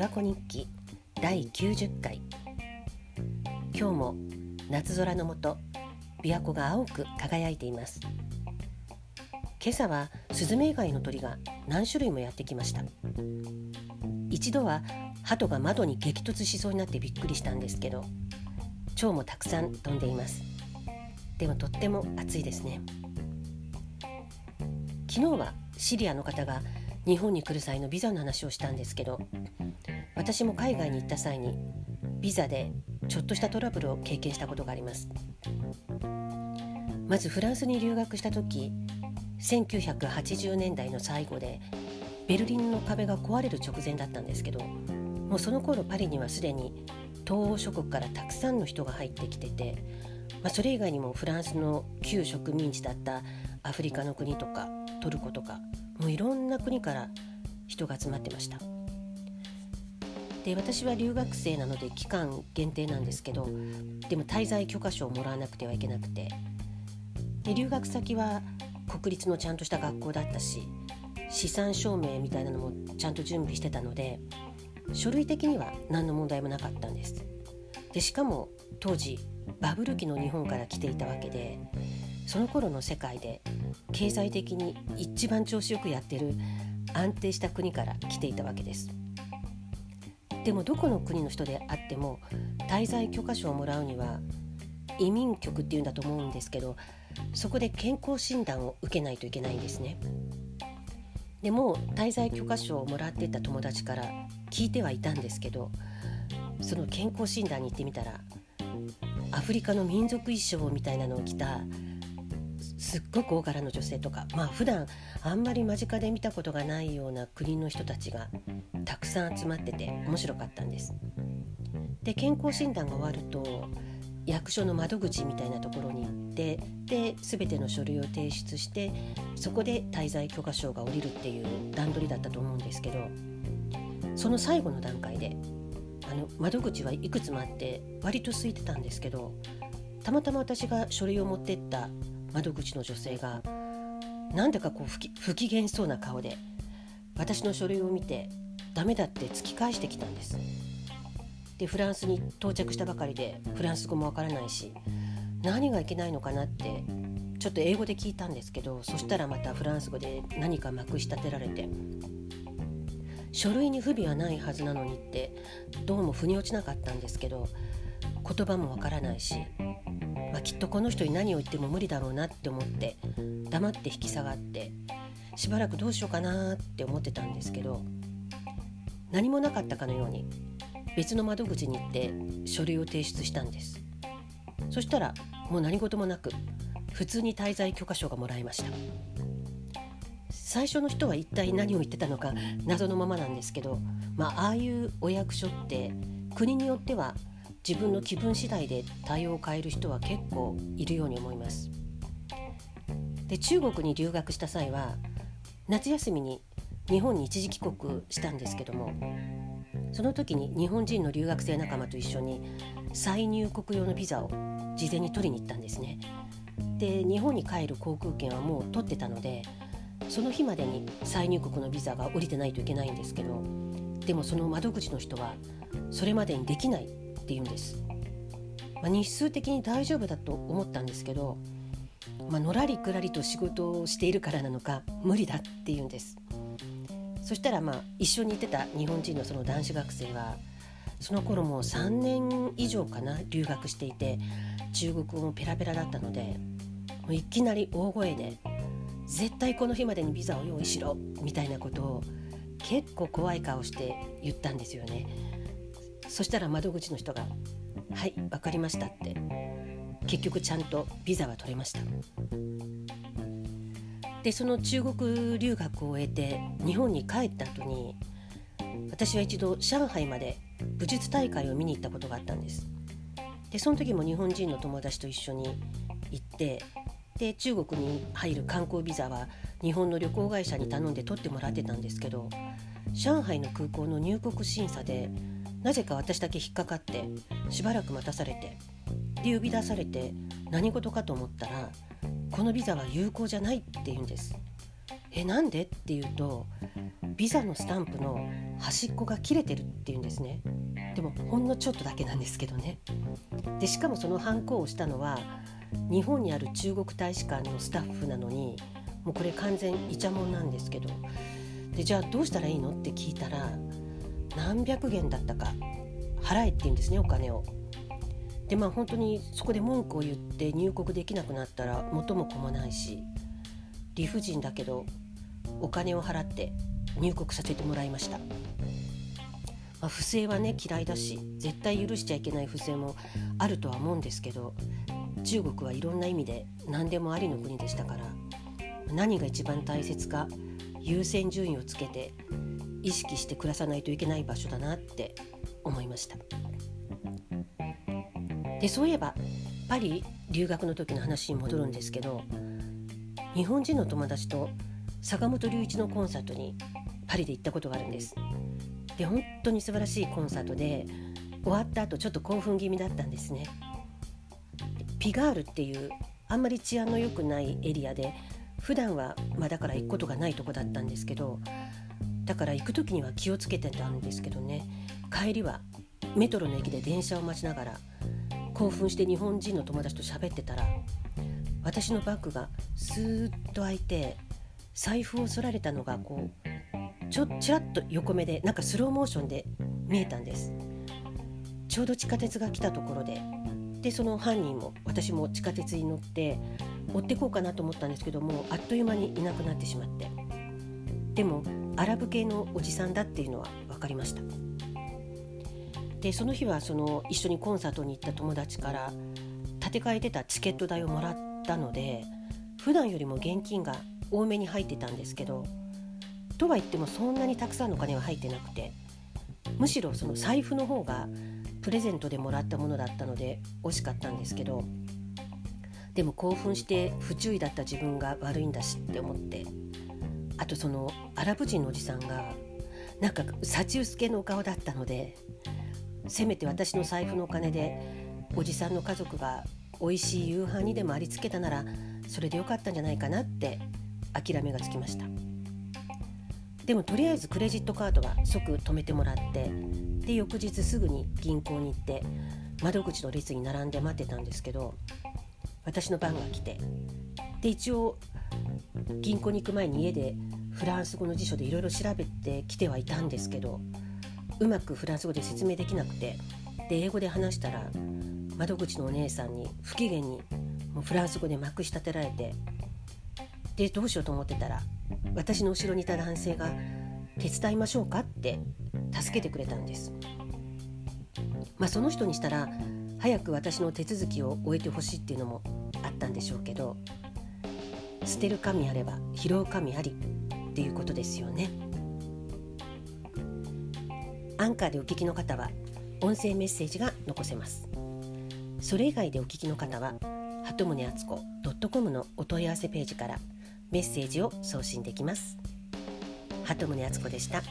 琵琶湖日記第90回。今日も夏空の下琵琶湖が青く輝いています。今朝はスズメ以外の鳥が何種類もやってきました。一度は鳩が窓に激突しそうになってびっくりしたんですけど蝶もたくさん飛んでいます。でもとっても暑いですね。昨日はシリアの方が日本に来る際のビザの話をしたんですけど私も海外に行った際にビザでちょっとしたトラブルを経験したことがあります。まずフランスに留学した時1980年代の最後でベルリンの壁が壊れる直前だったんですけどもうその頃パリにはすでに東欧諸国からたくさんの人が入ってきてて、まあ、それ以外にもフランスの旧植民地だったアフリカの国とかトルコとかもういろんな国から人が集まってました。で私は留学生なので期間限定なんですけどでも滞在許可証をもらわなくてはいけなくて。で留学先は国立のちゃんとした学校だったし資産証明みたいなのもちゃんと準備してたので書類的には何の問題もなかったんです。でしかも当時バブル期の日本から来ていたわけでその頃の世界で経済的に一番調子よくやってる安定した国から来ていたわけです。でもどこの国の人であっても滞在許可証をもらうには移民局っていうんだと思うんですけどそこで健康診断を受けないといけないんですね。でも滞在許可証をもらってた友達から聞いてはいたんですけどその健康診断に行ってみたらアフリカの民族衣装みたいなのを着たすっごく大柄の女性とかまあ普段あんまり間近で見たことがないような国の人たちがたくさん集まってて面白かったんです。で健康診断が終わると役所の窓口みたいなところに行ってで全ての書類を提出してそこで滞在許可証が下りるっていう段取りだったと思うんですけどその最後の段階であの窓口はいくつもあって割と空いてたんですけどたまたま私が書類を持ってった窓口の女性がなんだかこう不不機嫌そうな顔で私の書類を見てダメだって突き返してきたんです。でフランスに到着したばかりでフランス語もわからないし何がいけないのかなってちょっと英語で聞いたんですけどそしたらまたフランス語で何かまくし立てられて書類に不備はないはずなのにってどうも腑に落ちなかったんですけど言葉もわからないしまあ、きっとこの人に何を言っても無理だろうなって思って黙って引き下がってしばらくどうしようかなって思ってたんですけど何もなかったかのように別の窓口に行って書類を提出したんです。そしたらもう何事もなく普通に滞在許可証がもらえました。最初の人は一体何を言ってたのか謎のままなんですけど、まあ、ああいうお役所って国によっては自分の気分次第で対応を変える人は結構いるように思います。で中国に留学した際は夏休みに日本に一時帰国したんですけどもその時に日本人の留学生仲間と一緒に再入国用のビザを事前に取りに行ったんですね。で日本に帰る航空券はもう取ってたのでその日までに再入国のビザが下りてないといけないんですけどでもその窓口の人はそれまでにできないって言うんです、まあ、日数的に大丈夫だと思ったんですけど、まあのらりくらりと仕事をしているからなのか無理だって言うんですそしたらまあ一緒に行ってた日本人のその男子学生はその頃もう3年以上かな留学していて中国語もペラペラだったのでもういきなり大声で「絶対この日までにビザを用意しろ」みたいなことを結構怖い顔して言ったんですよね。そしたら窓口の人が「はい分かりました」って結局ちゃんとビザは取れました。でその中国留学を終えて日本に帰った後に私は一度上海まで武術大会を見に行ったことがあったんです。でその時も日本人の友達と一緒に行ってで中国に入る観光ビザは日本の旅行会社に頼んで取ってもらってたんですけど上海の空港の入国審査でなぜか私だけ引っかかってしばらく待たされてで呼び出されて何事かと思ったらこのビザは有効じゃないって言うんです。えなんでっていうとビザのスタンプの端っこが切れてるっていうんですね。でもほんのちょっとだけなんですけどね。でしかもそのハンコをしたのは日本にある中国大使館のスタッフなのにもうこれ完全イチャモンなんですけど。でじゃあどうしたらいいのって聞いたら何百元だったか払えって言うんですねお金を。でまあ本当にそこで文句を言って入国できなくなったら元も子もないし理不尽だけどお金を払って入国させてもらいました、まあ、不正はね嫌いだし絶対許しちゃいけない不正もあるとは思うんですけど中国はいろんな意味で何でもありの国でしたから何が一番大切か優先順位をつけて意識して暮らさないといけない場所だなって思いました。でそういえばパリ留学の時の話に戻るんですけど日本人の友達と坂本龍一のコンサートにパリで行ったことがあるんです。で本当に素晴らしいコンサートで終わった後ちょっと興奮気味だったんですね。ピガールっていうあんまり治安の良くないエリアで普段はまあだから行くことがないとこだったんですけどだから行く時には気をつけてたんですけどね。帰りはメトロの駅で電車を待ちながら興奮して日本人の友達と喋ってたら私のバッグがスーッと開いて財布を剃られたのがこうちょちらっと横目でなんかスローモーションで見えたんです。ちょうど地下鉄が来たところで。でその犯人も私も地下鉄に乗って追ってこうかなと思ったんですけどもあっという間にいなくなってしまって。でもアラブ系のおじさんだっていうのは分かりました。でその日はその一緒にコンサートに行った友達から立て替えてたチケット代をもらったので普段よりも現金が多めに入ってたんですけどとは言ってもそんなにたくさんの金は入ってなくてむしろその財布の方がプレゼントでもらったものだったので惜しかったんですけどでも興奮して不注意だった自分が悪いんだしって思ってあとそのアラブ人のおじさんがなんか幸薄けのお顔だったのでせめて私の財布のお金でおじさんの家族が美味しい夕飯にでもありつけたならそれでよかったんじゃないかなって諦めがつきました。でもとりあえずクレジットカードは即止めてもらってで翌日すぐに銀行に行って窓口の列に並んで待ってたんですけど私の番が来てで一応銀行に行く前に家でフランス語の辞書でいろいろ調べてきてはいたんですけどうまくフランス語で説明できなくてで英語で話したら窓口のお姉さんに不機嫌にもうフランス語でまくし立てられてでどうしようと思ってたら私の後ろにいた男性が「手伝いましょうか?」って助けてくれたんです。まあ、その人にしたら早く私の手続きを終えてほしいっていうのもあったんでしょうけど捨てる神あれば拾う神ありっていうことですよね。アンカーでお聞きの方は音声メッセージが残せます。それ以外でお聞きの方は鳩宗敦子 .com のお問い合わせページからメッセージを送信できます。鳩宗敦子でした。